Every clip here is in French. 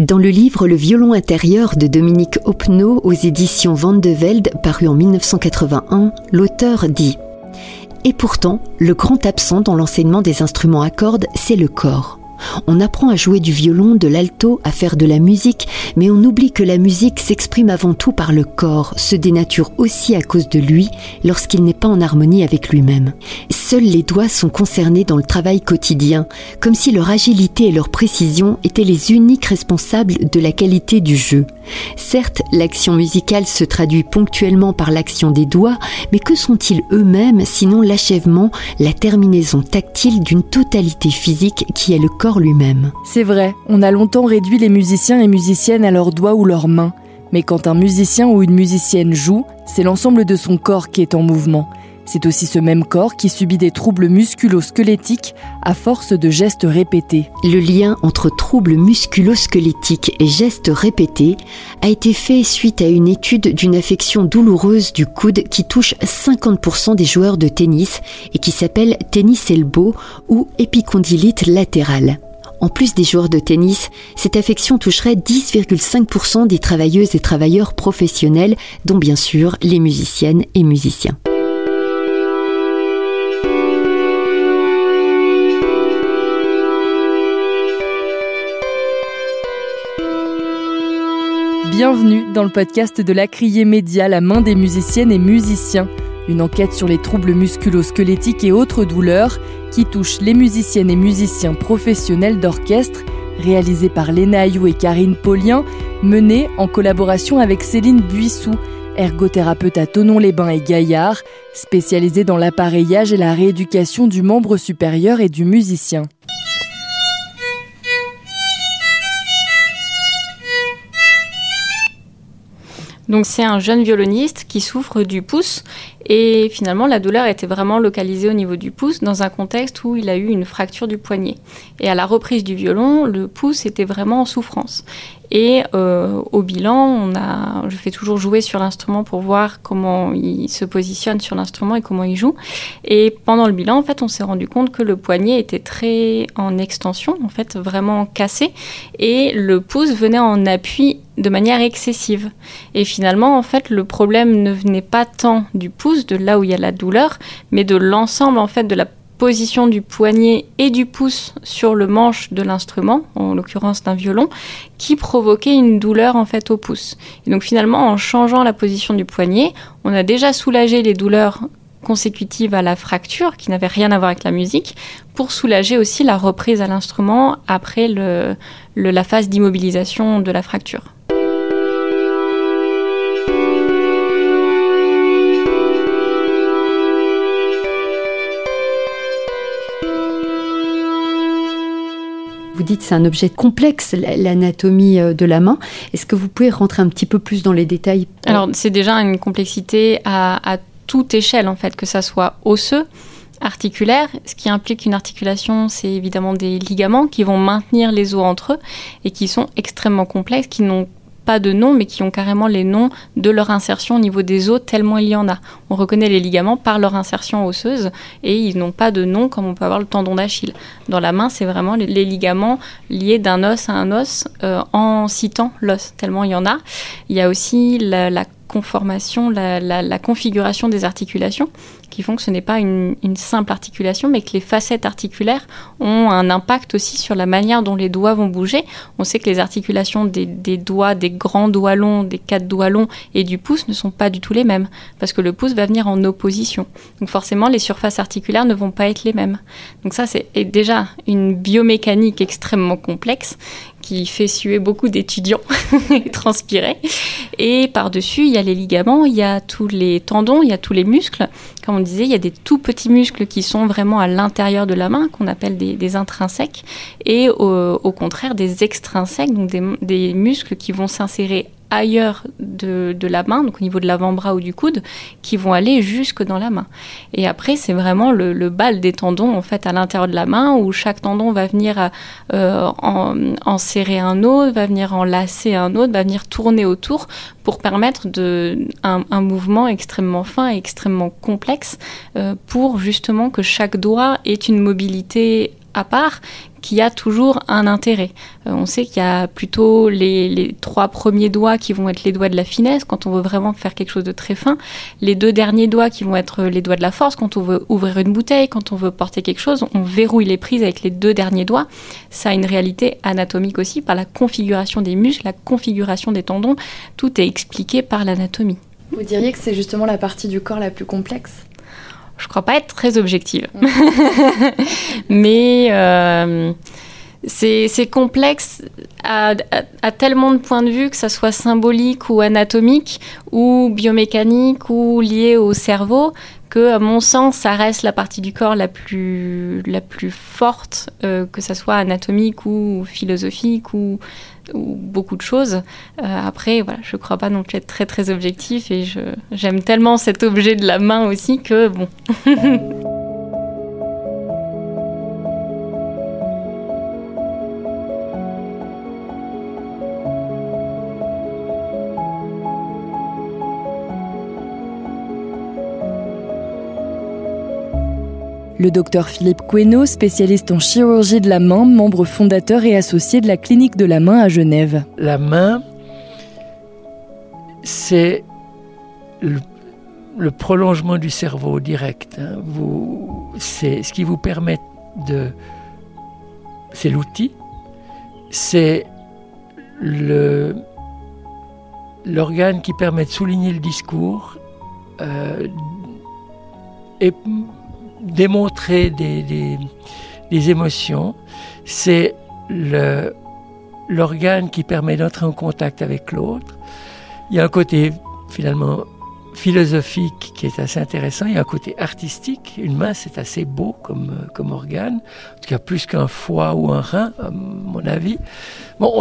Dans le livre Le violon intérieur de Dominique Hopneau aux éditions Van de Velde, paru en 1981, l'auteur dit Et pourtant, le grand absent dans l'enseignement des instruments à cordes, c'est le corps. On apprend à jouer du violon, de l'alto, à faire de la musique, mais on oublie que la musique s'exprime avant tout par le corps, se dénature aussi à cause de lui lorsqu'il n'est pas en harmonie avec lui-même. Seuls les doigts sont concernés dans le travail quotidien, comme si leur agilité et leur précision étaient les uniques responsables de la qualité du jeu. Certes, l'action musicale se traduit ponctuellement par l'action des doigts, mais que sont-ils eux-mêmes sinon l'achèvement, la terminaison tactile d'une totalité physique qui est le corps lui-même? C'est vrai, on a longtemps réduit les musiciens et musiciennes à leurs doigts ou leurs mains. Mais quand un musicien ou une musicienne joue, c'est l'ensemble de son corps qui est en mouvement. C'est aussi ce même corps qui subit des troubles musculo-squelettiques à force de gestes répétés. Le lien entre troubles musculo-squelettiques et gestes répétés a été fait suite à une étude d'une affection douloureuse du coude qui touche 50% des joueurs de tennis et qui s'appelle tennis elbow ou épicondylite latérale. En plus des joueurs de tennis, cette affection toucherait 10,5% des travailleuses et travailleurs professionnels, dont bien sûr les musiciennes et musiciens. Bienvenue dans le podcast de la Criée Média, la main des musiciennes et musiciens. Une enquête sur les troubles musculo-squelettiques et autres douleurs qui touchent les musiciennes et musiciens professionnels d'orchestre, réalisée par Léna Ayou et Karine Paulien, menée en collaboration avec Céline Buissou, ergothérapeute à Tonon-les-Bains et Gaillard, spécialisée dans l'appareillage et la rééducation du membre supérieur et du musicien. Donc c'est un jeune violoniste qui souffre du pouce et finalement la douleur était vraiment localisée au niveau du pouce dans un contexte où il a eu une fracture du poignet. Et à la reprise du violon, le pouce était vraiment en souffrance. Et euh, au bilan, on a, je fais toujours jouer sur l'instrument pour voir comment il se positionne sur l'instrument et comment il joue. Et pendant le bilan, en fait, on s'est rendu compte que le poignet était très en extension, en fait, vraiment cassé, et le pouce venait en appui de manière excessive. Et finalement, en fait, le problème ne venait pas tant du pouce, de là où il y a la douleur, mais de l'ensemble, en fait, de la position du poignet et du pouce sur le manche de l'instrument, en l'occurrence d'un violon, qui provoquait une douleur en fait au pouce. Et donc finalement, en changeant la position du poignet, on a déjà soulagé les douleurs consécutives à la fracture, qui n'avaient rien à voir avec la musique, pour soulager aussi la reprise à l'instrument après la phase d'immobilisation de la fracture. Vous dites c'est un objet complexe, l'anatomie euh, de la main. Est-ce que vous pouvez rentrer un petit peu plus dans les détails Alors c'est déjà une complexité à, toute échelle en fait, que ça soit osseux, articulaire. Ce qui implique une articulation, c'est évidemment des ligaments qui vont maintenir les os entre eux et qui sont extrêmement complexes, qui n'ont pas de nom, mais qui ont carrément les noms de leur insertion au niveau des os, tellement il y en a. On reconnaît les ligaments par leur insertion osseuse et ils n'ont pas de nom comme on peut avoir le tendon d'Achille. Dans la main, c'est vraiment les, ligaments liés d'un os à un os euh, en citant l'os, tellement il y en a. Il y a aussi la, conformation, la, configuration des articulations font que ce n'est pas une, simple articulation, mais que les facettes articulaires ont un impact aussi sur la manière dont les doigts vont bouger. On sait que les articulations des, doigts, des grands doigts longs, des quatre doigts longs et du pouce ne sont pas du tout les mêmes, parce que le pouce va venir en opposition. Donc forcément, les surfaces articulaires ne vont pas être les mêmes. Donc ça, c'est déjà une biomécanique extrêmement complexe qui fait suer beaucoup d'étudiants et transpirer. Et par-dessus, il y a les ligaments, il y a tous les tendons, il y a tous les muscles. Comme on disait, il y a des tout petits muscles qui sont vraiment à l'intérieur de la main, qu'on appelle des, intrinsèques, et au, contraire des extrinsèques, donc des, des muscles qui vont s'insérer ailleurs de, la main, donc au niveau de l'avant-bras ou du coude, qui vont aller jusque dans la main. Et après, c'est vraiment le, bal des tendons en fait à l'intérieur de la main, où chaque tendon va venir euh, en, serrer un autre, va venir enlacer un autre, va venir tourner autour pour permettre de, un, mouvement extrêmement fin et extrêmement complexe euh, pour justement que chaque doigt ait une mobilité à part qui a toujours un intérêt. Euh, on sait qu'il y a plutôt les, trois premiers doigts qui vont être les doigts de la finesse quand on veut vraiment faire quelque chose de très fin, les deux derniers doigts qui vont être les doigts de la force quand on veut ouvrir une bouteille, quand on veut porter quelque chose, on verrouille les prises avec les deux derniers doigts. Ça a une réalité anatomique aussi par la configuration des muscles, la configuration des tendons. Tout est expliqué par l'anatomie. Vous diriez que c'est justement la partie du corps la plus complexe? Je crois pas être très objective. Mais euh, c'est complexe à, tellement de points de vue, que ça soit symbolique ou anatomique, ou biomécanique, ou lié au cerveau, que, à mon sens, ça reste la partie du corps la plus, forte, euh, que ça soit anatomique ou philosophique ou ou beaucoup de choses. Euh, après, voilà, je ne crois pas non plus être très très objectif et j'aime tellement cet objet de la main aussi que bon. Le docteur Philippe Queno, spécialiste en chirurgie de la main, membre fondateur et associé de la clinique de la main à Genève. La main, c'est le, prolongement du cerveau direct. Hein. c'est ce qui vous permet de. C'est l'outil, c'est l'organe qui permet de souligner le discours euh, démontrer des, émotions, c'est l'organe qui permet d'entrer en contact avec l'autre. Il y a un côté finalement philosophique qui est assez intéressant. Il y a un côté artistique. Une main, c'est assez beau comme, comme organe. En tout cas, plus qu'un foie ou un rein, à mon avis. Bon,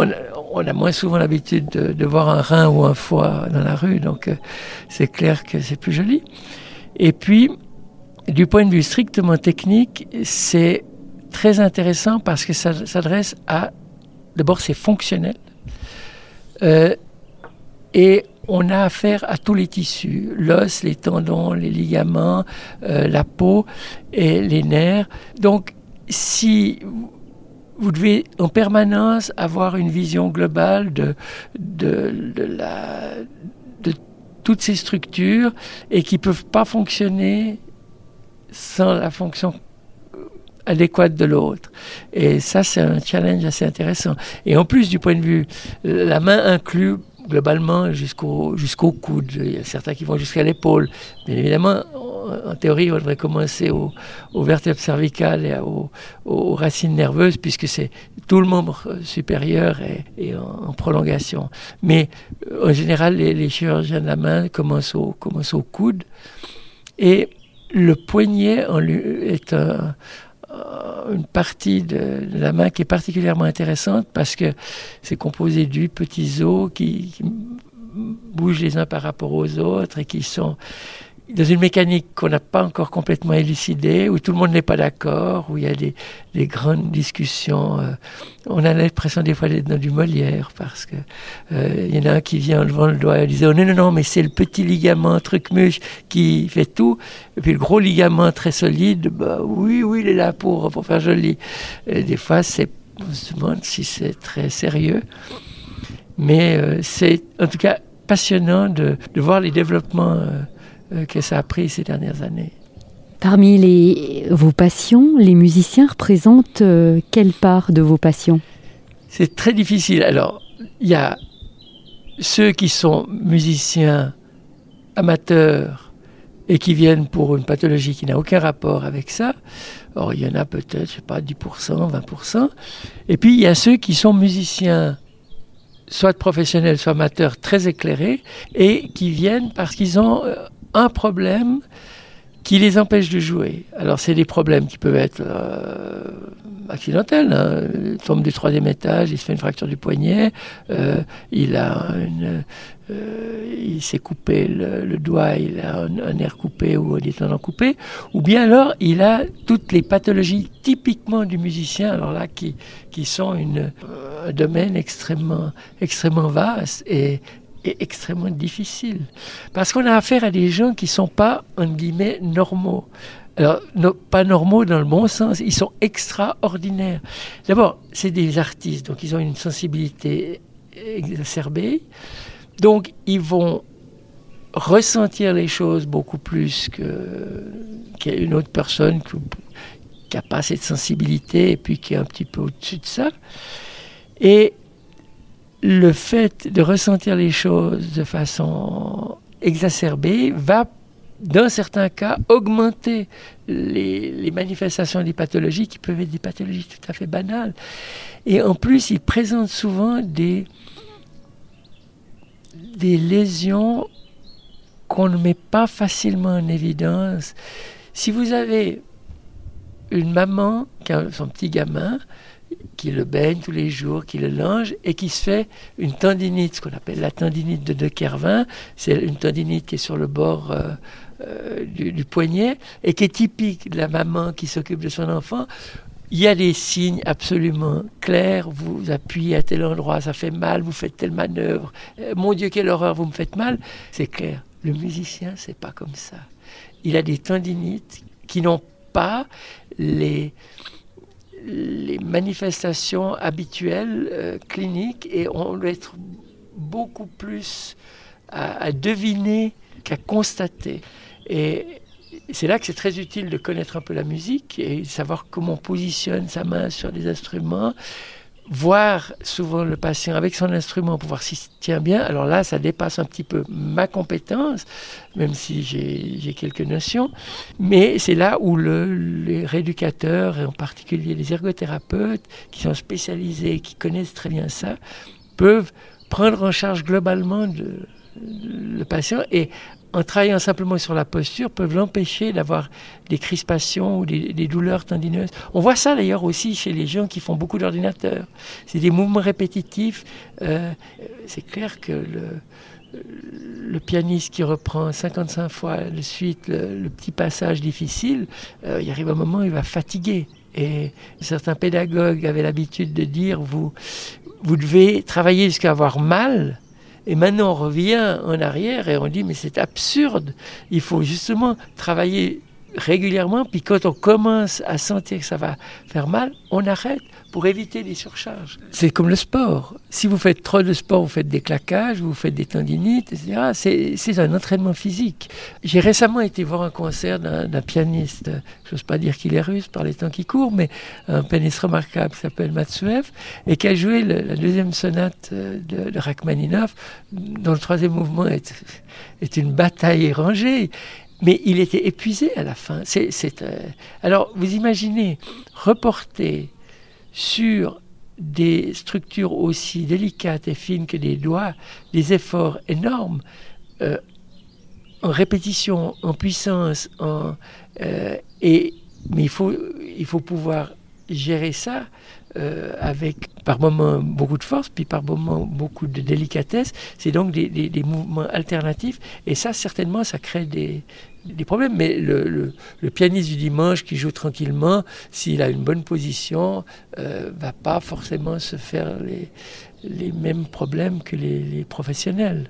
on, a moins souvent l'habitude de, voir un rein ou un foie dans la rue, donc euh, c'est clair que c'est plus joli. Et puis, du point de vue strictement technique, c'est très intéressant parce que ça s'adresse à, d'abord c'est fonctionnel, euh, et on a affaire à tous les tissus, l'os, les tendons, les ligaments, euh, la peau et les nerfs. Donc si vous devez en permanence avoir une vision globale de, de, toutes ces structures et qui peuvent pas fonctionner sans la fonction adéquate de l'autre. Et ça, c'est un challenge assez intéressant. Et en plus, du point de vue, la main inclut globalement jusqu'au jusqu'au coude. Il y a certains qui vont jusqu'à l'épaule. Bien évidemment, en théorie, on devrait commencer aux, vertèbres cervicales et aux, racines nerveuses, puisque c'est tout le membre supérieur et, en, prolongation. Mais en général, les, chirurgiens de la main commencent au, commencent au coude. Et le poignet est une partie de, la main qui est particulièrement intéressante parce que c'est composé d'huile, petits os qui, bougent les uns par rapport aux autres et qui sont dans une mécanique qu'on n'a pas encore complètement élucidée, où tout le monde n'est pas d'accord, où il y a des, grandes discussions. Euh, on a l'impression des fois d'être dans du Molière, parce que euh, y en a un qui vient en levant le doigt et disait oh, non, non, non, mais c'est le petit ligament truc-muche qui fait tout. Et puis le gros ligament très solide, bah oui, oui, il est là pour, pour faire joli. Et des fois, on se demande si c'est très sérieux. Mais euh, c'est en tout cas passionnant de, de voir les développements. Euh, que ça a pris ces dernières années. Parmi les, vos passions, les musiciens représentent euh, quelle part de vos passions? C'est très difficile. Alors, il y a ceux qui sont musiciens amateurs et qui viennent pour une pathologie qui n'a aucun rapport avec ça. Or, il y en a peut-être, je sais pas, 10%, 20%. Et puis, il y a ceux qui sont musiciens soit professionnels, soit amateurs, très éclairés, et qui viennent parce qu'ils ont euh, un problème qui les empêche de jouer. Alors c'est des problèmes qui peuvent être euh, accidentels. Hein. Il tombe du troisième étage, il se fait une fracture du poignet, euh, il a euh, il s'est coupé le, doigt, il a un, nerf coupé ou des tendons coupés, ou bien alors il a toutes les pathologies typiquement du musicien, alors là qui, qui sont un domaine extrêmement, extrêmement vaste et, est extrêmement difficile. Parce qu'on a affaire à des gens qui ne sont pas, en guillemets, normaux. Alors, pas normaux dans le bon sens, ils sont extraordinaires. D'abord, c'est des artistes, donc ils ont une sensibilité exacerbée. Donc, ils vont ressentir les choses beaucoup plus qu'une autre personne qui n'a pas cette sensibilité et puis qui est un petit peu au-dessus de ça. Et le fait de ressentir les choses de façon exacerbée va, dans certains cas, augmenter les, manifestations des pathologies qui peuvent être des pathologies tout à fait banales. Et en plus, il présente souvent des, des lésions qu'on ne met pas facilement en évidence. Si vous avez une maman qui a son petit gamin, qui le baigne tous les jours, qui le linge et qui se fait une tendinite, ce qu'on appelle la tendinite de De Kervin. C'est une tendinite qui est sur le bord euh, euh, du, poignet et qui est typique de la maman qui s'occupe de son enfant. Il y a des signes absolument clairs. Vous appuyez à tel endroit, ça fait mal, vous faites telle manœuvre. Euh, mon Dieu, quelle horreur, vous me faites mal. C'est clair. Le musicien, c'est pas comme ça. Il a des tendinites qui n'ont pas les, les manifestations habituelles euh, cliniques et on doit être beaucoup plus à, deviner qu'à constater. Et c'est là que c'est très utile de connaître un peu la musique et savoir comment on positionne sa main sur des instruments, voir souvent le patient avec son instrument pour voir s'il tient bien. Alors là, ça dépasse un petit peu ma compétence, même si j'ai quelques notions. Mais c'est là où le, les rééducateurs, et en particulier les ergothérapeutes, qui sont spécialisés, qui connaissent très bien ça, peuvent prendre en charge globalement le patient et en travaillant simplement sur la posture, peuvent l'empêcher d'avoir des crispations ou des, douleurs tendineuses. On voit ça d'ailleurs aussi chez les gens qui font beaucoup d'ordinateurs. C'est des mouvements répétitifs. Euh, c'est clair que le, pianiste qui reprend 55 fois de suite le, petit passage difficile, euh, il arrive un moment où il va fatiguer. Et certains pédagogues avaient l'habitude de dire, vous, vous devez travailler jusqu'à avoir mal et maintenant, on revient en arrière et on dit, mais c'est absurde. Il faut justement travailler régulièrement, puis quand on commence à sentir que ça va faire mal, on arrête pour éviter les surcharges. C'est comme le sport. Si vous faites trop de sport, vous faites des claquages, vous faites des tendinites, etc. C'est un entraînement physique. J'ai récemment été voir un concert d'un pianiste, je n'ose pas dire qu'il est russe par les temps qui courent, mais un pianiste remarquable qui s'appelle Matsuev et qui a joué la deuxième sonate euh, de, de Rachmaninoff, dont le troisième mouvement est, une bataille rangée. Mais il était épuisé à la fin. Euh, Alors, vous imaginez reporter sur des structures aussi délicates et fines que des doigts, des efforts énormes, euh, en répétition, en puissance, en, euh, et, mais il faut, il faut pouvoir gérer ça euh, avec par moments beaucoup de force, puis par moments beaucoup de délicatesse. C'est donc des, des, mouvements alternatifs, et ça, certainement, ça crée des, problèmes. Mais le, pianiste du dimanche qui joue tranquillement, s'il a une bonne position, euh, va pas forcément se faire les, mêmes problèmes que les professionnels.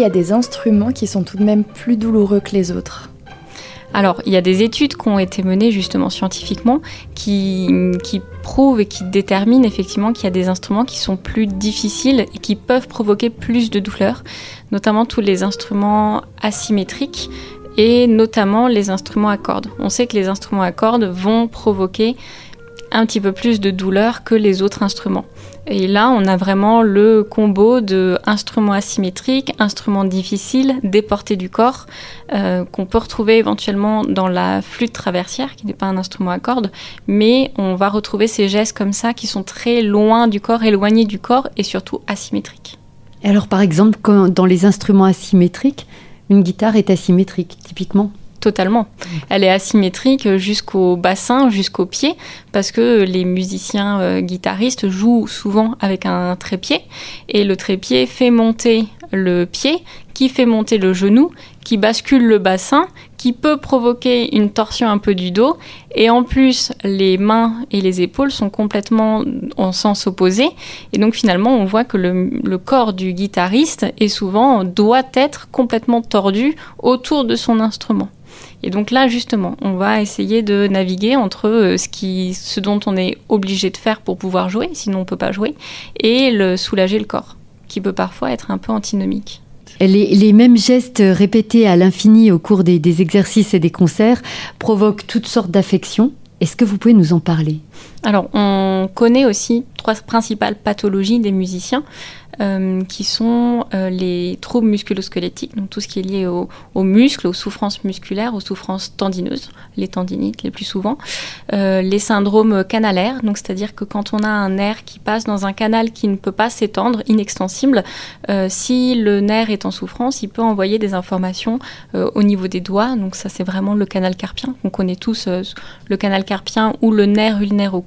Y a des instruments qui sont tout de même plus douloureux que les autres alors, il y a des études qui ont été menées justement scientifiquement qui, qui prouvent et qui déterminent effectivement qu'il y a des instruments qui sont plus difficiles et qui peuvent provoquer plus de douleurs, notamment tous les instruments asymétriques et notamment les instruments à cordes. On sait que les instruments à cordes vont provoquer un petit peu plus de douleur que les autres instruments. Et là, on a vraiment le combo de instruments asymétriques, instruments difficiles, déportés du corps, euh, qu'on peut retrouver éventuellement dans la flûte traversière, qui n'est pas un instrument à cordes, mais on va retrouver ces gestes comme ça qui sont très loin du corps, éloignés du corps et surtout asymétriques. alors, par exemple, dans les instruments asymétriques, une guitare est asymétrique, typiquement? Totalement. Elle est asymétrique jusqu'au bassin, jusqu'au pied, parce que les musiciens euh, guitaristes jouent souvent avec un trépied, et le trépied fait monter le pied, qui fait monter le genou, qui bascule le bassin, qui peut provoquer une torsion un peu du dos. Et en plus, les mains et les épaules sont complètement en sens opposé. Et donc finalement, on voit que le, le corps du guitariste est souvent, doit être complètement tordu autour de son instrument. Et donc là, justement, on va essayer de naviguer entre euh, ce, qui, ce dont on est obligé de faire pour pouvoir jouer, sinon on ne peut pas jouer, et le soulager le corps, qui peut parfois être un peu antinomique. Les, mêmes gestes répétés à l'infini au cours des exercices et des concerts provoquent toutes sortes d'affections. Est-ce que vous pouvez nous en parler? Alors, on connaît aussi trois principales pathologies des musiciens. Euh, qui sont euh, les troubles musculosquelettiques, donc tout ce qui est lié aux, muscles, aux souffrances musculaires, aux souffrances tendineuses, les tendinites les plus souvent, euh, les syndromes canalaires, donc c'est-à-dire que quand on a un nerf qui passe dans un canal qui ne peut pas s'étendre, inextensible, si le nerf est en souffrance, il peut envoyer des informations au niveau des doigts, donc ça c'est vraiment le canal carpien, on connaît tous le canal carpien ou le nerf ulnaire au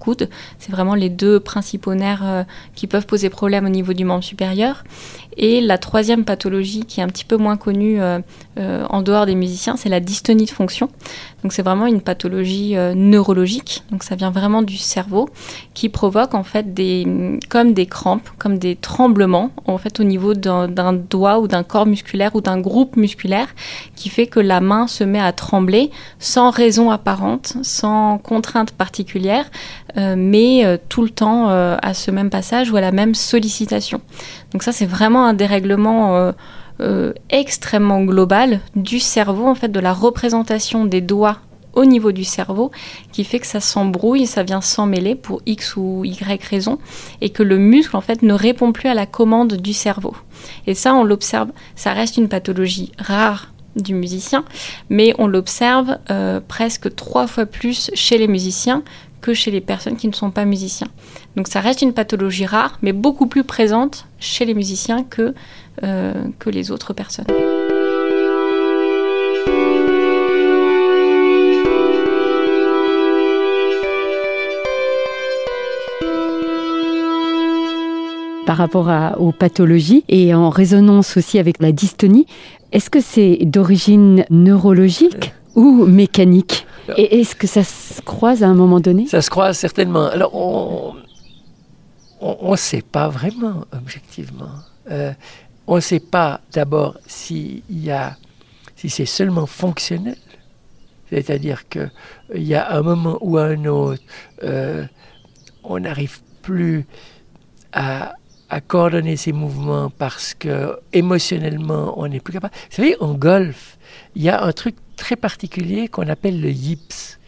c'est vraiment les deux principaux nerfs qui peuvent poser problème au niveau du membre supérieur. Et la troisième pathologie qui est un petit peu moins connue euh, euh, en dehors des musiciens, c'est la dystonie de fonction. Donc c'est vraiment une pathologie euh, neurologique. Donc ça vient vraiment du cerveau qui provoque en fait des comme des crampes, comme des tremblements en fait au niveau d'un doigt ou d'un corps musculaire ou d'un groupe musculaire qui fait que la main se met à trembler sans raison apparente, sans contrainte particulière, mais tout le temps à ce même passage ou à la même sollicitation. Donc ça c'est vraiment un dérèglement euh, euh, extrêmement global du cerveau, en fait, de la représentation des doigts au niveau du cerveau, qui fait que ça s'embrouille, ça vient s'emmêler pour X ou Y raison, et que le muscle, en fait, ne répond plus à la commande du cerveau. Et ça, on l'observe, ça reste une pathologie rare du musicien, mais on l'observe euh, presque trois fois plus chez les musiciens que chez les personnes qui ne sont pas musiciens. Donc ça reste une pathologie rare, mais beaucoup plus présente chez les musiciens que, euh, que les autres personnes. Par rapport à, aux pathologies et en résonance aussi avec la dystonie, est-ce que c'est d'origine neurologique ou mécanique? Et est-ce que ça se croise à un moment donné? Ça se croise certainement. Alors, on ne sait pas vraiment, objectivement. Euh, on ne sait pas d'abord s'il y a, si c'est seulement fonctionnel, c'est-à-dire qu'il y a un moment ou un autre, euh, on n'arrive plus à, à, coordonner ses mouvements parce que émotionnellement on n'est plus capable. Vous savez, en golf, il y a un truc très particulier qu'on appelle le yips.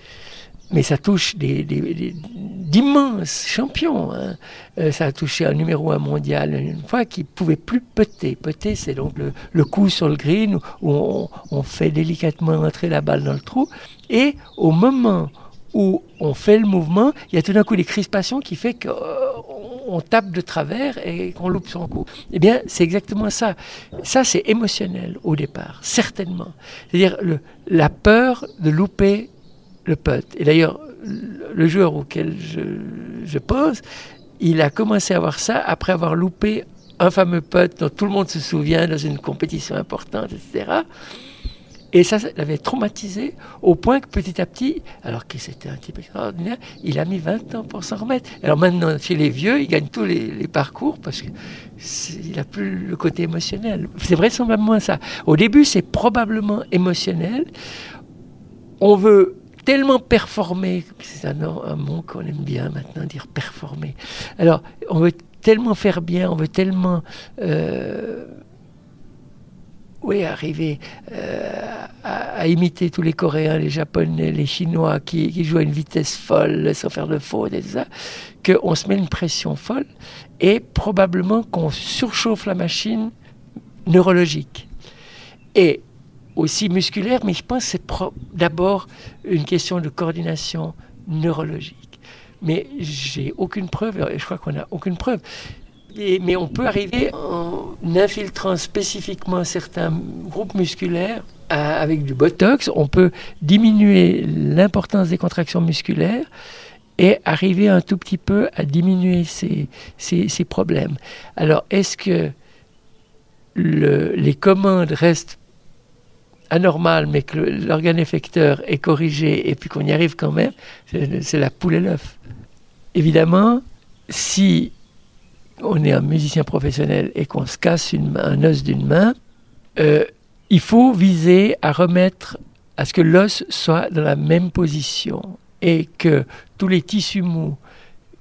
Mais ça touche d'immenses champions. Hein. Euh, ça a touché un numéro un mondial une fois qui pouvait plus peter. Peter, c'est donc le, le, coup sur le green où on, on, fait délicatement entrer la balle dans le trou. Et au moment où on fait le mouvement, il y a tout d'un coup des crispations qui fait qu'on euh, tape de travers et qu'on loupe son coup. Eh bien, c'est exactement ça. Ça, c'est émotionnel au départ, certainement. C'est-à-dire la peur de louper le putt. Et d'ailleurs, le joueur auquel je, je pense, il a commencé à avoir ça après avoir loupé un fameux putt dont tout le monde se souvient dans une compétition importante, etc. Et ça, ça l'avait traumatisé au point que petit à petit, alors que c'était un type extraordinaire, il a mis 20 ans pour s'en remettre. Alors maintenant, chez les vieux, il gagne tous les, les parcours parce qu'il n'a plus le côté émotionnel. C'est vraisemblablement ça. Au début, c'est probablement émotionnel. On veut tellement performer, c'est un, mot qu'on aime bien maintenant dire performer. Alors, on veut tellement faire bien, on veut tellement euh, oui, arriver euh, à, imiter tous les Coréens, les Japonais, les Chinois qui, qui, jouent à une vitesse folle sans faire de faute et tout ça, qu'on se met une pression folle et probablement qu'on surchauffe la machine neurologique. Et aussi musculaire, mais je pense que c'est d'abord une question de coordination neurologique. Mais j'ai aucune preuve, et je crois qu'on n'a aucune preuve. mais on peut arriver en infiltrant spécifiquement certains groupes musculaires avec du Botox, on peut diminuer l'importance des contractions musculaires et arriver un tout petit peu à diminuer ces, ces, problèmes. Alors, est-ce que les commandes restent anormales, mais que l'organe effecteur est corrigé et puis qu'on y arrive quand même C'est la poule et l'œuf. Évidemment, si on est un musicien professionnel et qu'on se casse un os d'une main, euh, il faut viser à remettre à ce que l'os soit dans la même position et que tous les tissus mous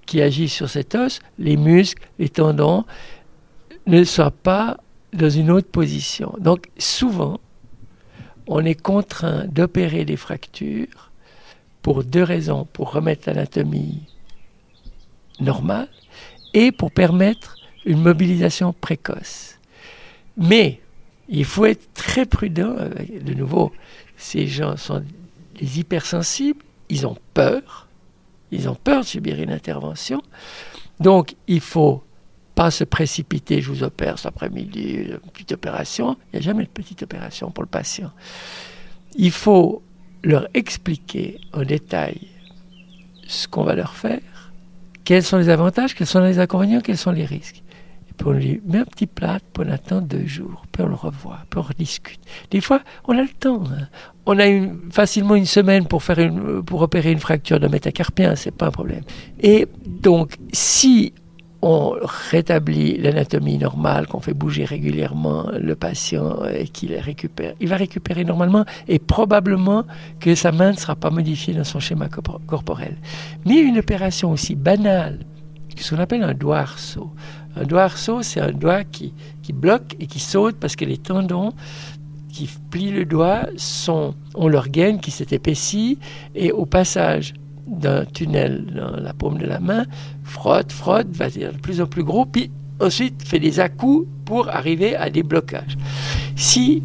qui agissent sur cet os, les muscles, les tendons, ne soient pas dans une autre position. Donc souvent, on est contraint d'opérer des fractures pour deux raisons, pour remettre l'anatomie normale et pour permettre une mobilisation précoce. Mais il faut être très prudent. De nouveau, ces gens sont des hypersensibles, ils ont peur, ils ont peur de subir une intervention. Donc, il faut pas se précipiter, je vous opère cet après-midi, une petite opération. Il n'y a jamais de petite opération pour le patient. Il faut leur expliquer en détail ce qu'on va leur faire, quels sont les avantages, quels sont les inconvénients, quels sont les risques. Puis on lui met un petit plat, puis on attend deux jours, puis on le revoit, puis on rediscute. Des fois, on a le temps. Hein. On a facilement une semaine pour, faire une, pour opérer une fracture de métacarpien, c'est pas un problème. Et donc, si on rétablit l'anatomie normale, qu'on fait bouger régulièrement le patient et qu'il récupère, il va récupérer normalement et probablement que sa main ne sera pas modifiée dans son schéma corporel. Mais une opération aussi banale, ce qu'on appelle un doigt arceau, un doigt arceau, c'est un doigt qui, qui bloque et qui saute parce que les tendons qui plient le doigt sont, ont leur gaine qui s'est épaissie et au passage d'un tunnel dans la paume de la main, frotte, frotte, va être de plus en plus gros, puis ensuite fait des à-coups pour arriver à des blocages. Si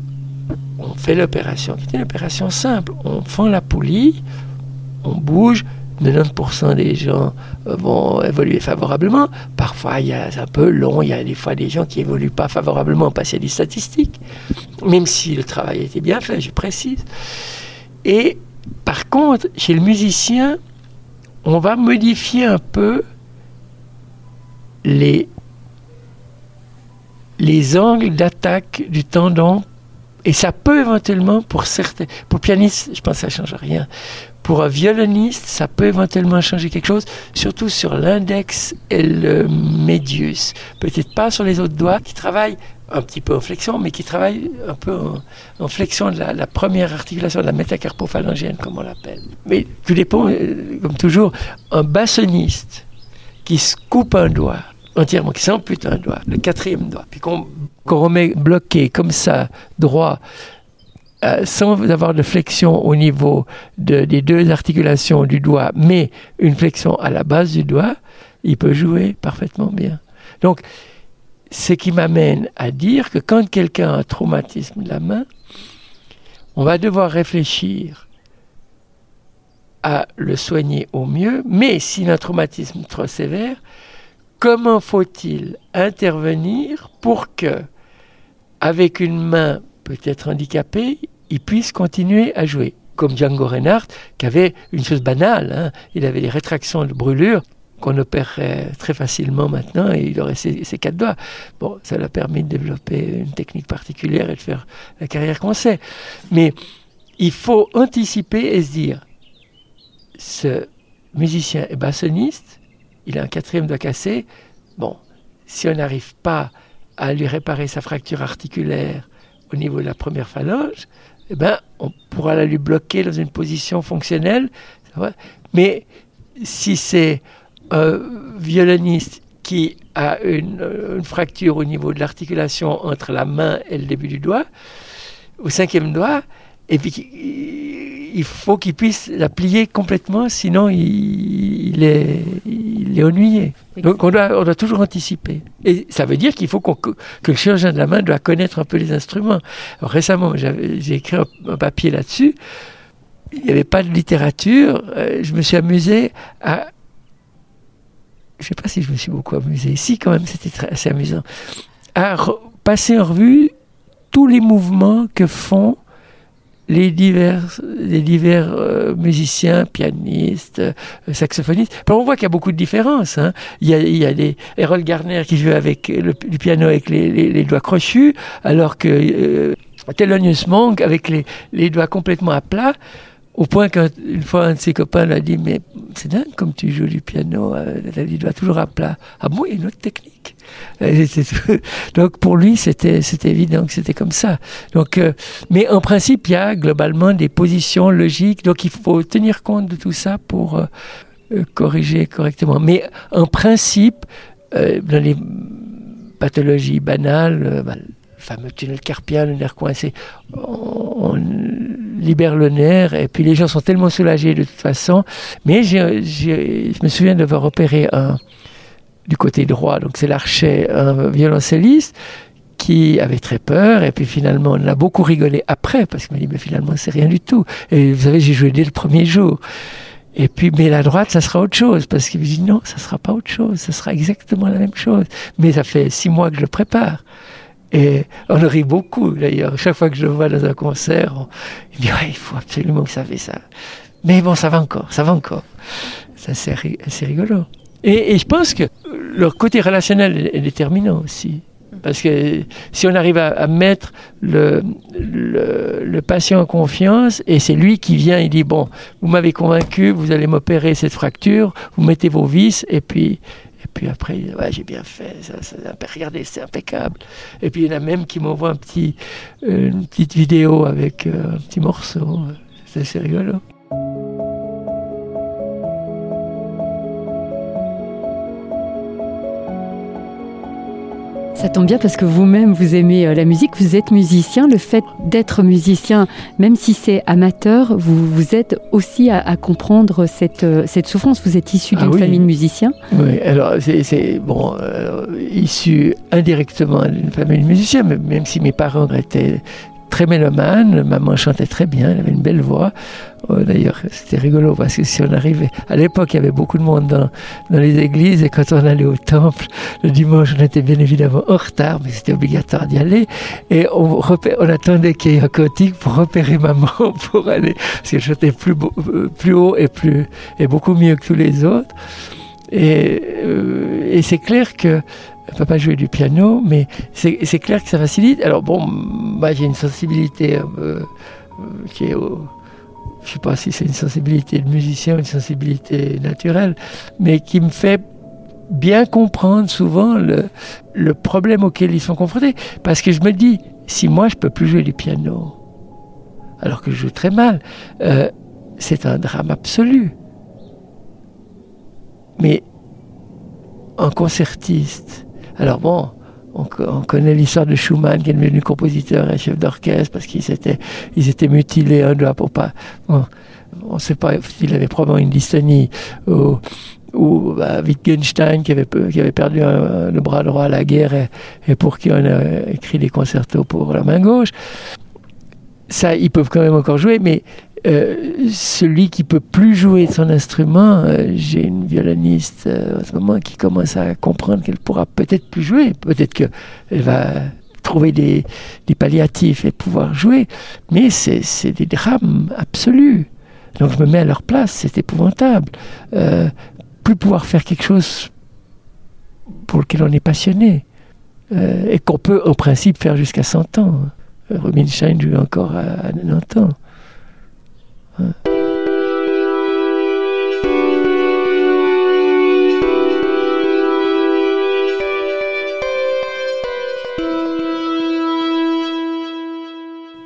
on fait l'opération, qui est une opération simple, on fend la poulie, on bouge, 90% des gens euh, vont évoluer favorablement. Parfois, il y a, un peu long, il y a des fois des gens qui évoluent pas favorablement parce qu'il y a des statistiques, même si le travail était bien fait, je précise. Et par contre, chez le musicien, on va modifier un peu les, les angles d'attaque du tendon et ça peut éventuellement, pour certains, pour pianiste, je pense que ça ne change rien. Pour un violoniste, ça peut éventuellement changer quelque chose, surtout sur l'index et le médius. Peut-être pas sur les autres doigts qui travaillent un petit peu en flexion, mais qui travaillent un peu en, flexion de la, première articulation, de la métacarpophalangienne, comme on l'appelle. Mais tout dépend, euh, comme toujours, un bassoniste qui se coupe un doigt entièrement, qui s'ampute un doigt, le quatrième doigt, puis qu'on remet bloqué comme ça, droit, euh, sans avoir de flexion au niveau de, des deux articulations du doigt, mais une flexion à la base du doigt, il peut jouer parfaitement bien. Donc, ce qui m'amène à dire que quand quelqu'un a un traumatisme de la main, on va devoir réfléchir à le soigner au mieux, mais si un traumatisme trop sévère, comment faut-il intervenir pour que, avec une main peut-être handicapée, il puisse continuer à jouer? Comme Django Reinhardt, qui avait une chose banale, hein. il avait des rétractions de brûlure qu'on opérerait très facilement maintenant et il aurait ses, quatre doigts. Bon, ça l'a permis de développer une technique particulière et de faire la carrière qu'on sait. Mais il faut anticiper et se dire, ce musicien est bassoniste, il a un quatrième doigt cassé. Bon, si on n'arrive pas à lui réparer sa fracture articulaire au niveau de la première phalange, eh ben, on pourra la lui bloquer dans une position fonctionnelle. Mais si c'est un violoniste qui a une, une fracture au niveau de l'articulation entre la main et le début du doigt, au cinquième doigt, et puis il faut qu'il puisse la plier complètement, sinon il, est, il est ennuyé. Donc on doit, on doit toujours anticiper. Et ça veut dire qu'il faut que le chirurgien de la main doit connaître un peu les instruments. récemment, j'ai écrit un, papier là-dessus. Il n'y avait pas de littérature. Euh, je me suis amusé à je sais pas si je me suis beaucoup amusé. Ici, quand même, c'était assez amusant. À passer en revue tous les mouvements que font les divers, les divers euh, musiciens, pianistes, euh, saxophonistes. on voit qu'il y a beaucoup de différences. Hein. Il, y a, il y a des Errol Garner qui joue avec le, piano avec les, les, doigts crochus, alors que euh, Thelonious Monk avec les, les doigts complètement à plat. Au point qu'une fois un de ses copains l'a dit Mais c'est dingue comme tu joues du piano, euh, il doit toujours à plat. Ah bon, il y a une autre technique. Donc pour lui, c'était évident que c'était comme ça. Donc, euh, mais en principe, il y a globalement des positions logiques. Donc il faut tenir compte de tout ça pour euh, corriger correctement. Mais en principe, dans les pathologies banales, bah, fameux tunnel carpien, le nerf coincé, on libère le nerf et puis les gens sont tellement soulagés de toute façon. Mais je me souviens d'avoir opéré un du côté droit, donc c'est l'archet, un violoncelliste qui avait très peur et puis finalement on a beaucoup rigolé après parce qu'il m'a dit mais finalement c'est rien du tout. Et vous savez j'ai joué dès le premier jour. Et puis, mais la droite, ça sera autre chose, parce qu'il me dit non, ça sera pas autre chose, ça sera exactement la même chose. Mais ça fait six mois que je le prépare. Et on rit beaucoup d'ailleurs. Chaque fois que je le vois dans un concert, il dit ouais, il faut absolument que ça fait ça. Mais bon, ça va encore, ça va encore. Ça c'est rigolo. Et, je pense que leur côté relationnel est déterminant aussi. Parce que si on arrive à, mettre le, patient en confiance, et c'est lui qui vient, il dit, bon, vous m'avez convaincu, vous allez m'opérer cette fracture, vous mettez vos vis, et puis, et puis après, ouais, j'ai bien fait, ça, ça, regardez, c'est impeccable. Et puis il y en a même qui m'envoient un petit, euh, une petite vidéo avec euh, un petit morceau. C'est assez rigolo. Ça tombe bien parce que vous-même, vous aimez euh, la musique, vous êtes musicien. Le fait d'être musicien, même si c'est amateur, vous, vous êtes aussi à, comprendre cette, euh, cette souffrance. Vous êtes issu d'une ah famille de musiciens. Oui, alors c'est bon, euh, issu indirectement d'une famille de musiciens, même si mes parents étaient très mélomane. Maman chantait très bien, elle avait une belle voix. Oh, d'ailleurs, c'était rigolo parce que si on arrivait, à l'époque, il y avait beaucoup de monde dans, les églises et quand on allait au temple, le dimanche, on était bien évidemment en retard, mais c'était obligatoire d'y aller. Et on, attendait qu'il y ait un cantique pour repérer maman pour aller, parce qu'elle chantait plus, euh, plus haut et, beaucoup mieux que tous les autres. Et, euh, et c'est clair que pas jouer du piano, mais c'est clair que ça facilite. Alors bon, moi j'ai une sensibilité euh, euh, qui est, je sais pas si c'est une sensibilité de musicien ou une sensibilité naturelle, mais qui me fait bien comprendre souvent le, le problème auquel ils sont confrontés. Parce que je me dis, si moi je peux plus jouer du piano, alors que je joue très mal, euh, c'est un drame absolu. Mais un concertiste alors bon, on, connaît l'histoire de Schumann qui est devenu compositeur et chef d'orchestre parce qu'ils étaient, ils étaient mutilés un doigt pour pas. on ne sait pas s'il avait probablement une dystonie ou, ou bah, Wittgenstein qui avait, qui avait perdu le bras droit à la guerre et, pour qui on a écrit des concertos pour la main gauche. Ça, ils peuvent quand même encore jouer, mais euh, celui qui peut plus jouer de son instrument, euh, j'ai une violoniste euh, en ce moment qui commence à comprendre qu'elle pourra peut-être plus jouer, peut-être qu'elle va trouver des, des, palliatifs et pouvoir jouer, mais c'est des drames absolus. Donc je me mets à leur place, c'est épouvantable. plus pouvoir faire quelque chose pour lequel on est passionné et qu'on peut en principe faire jusqu'à 100 ans. Rubinstein joue encore à, à 90 ans.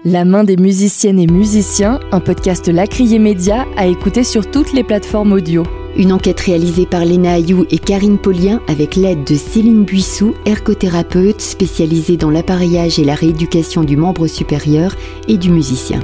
La main des musiciennes et musiciens, un podcast Lacrier Média à écouter sur toutes les plateformes audio. Une enquête réalisée par Léna Ayou et Karine Paulien avec l'aide de Céline Buissou, ergothérapeute spécialisée dans l'appareillage et la rééducation du membre supérieur et du musicien.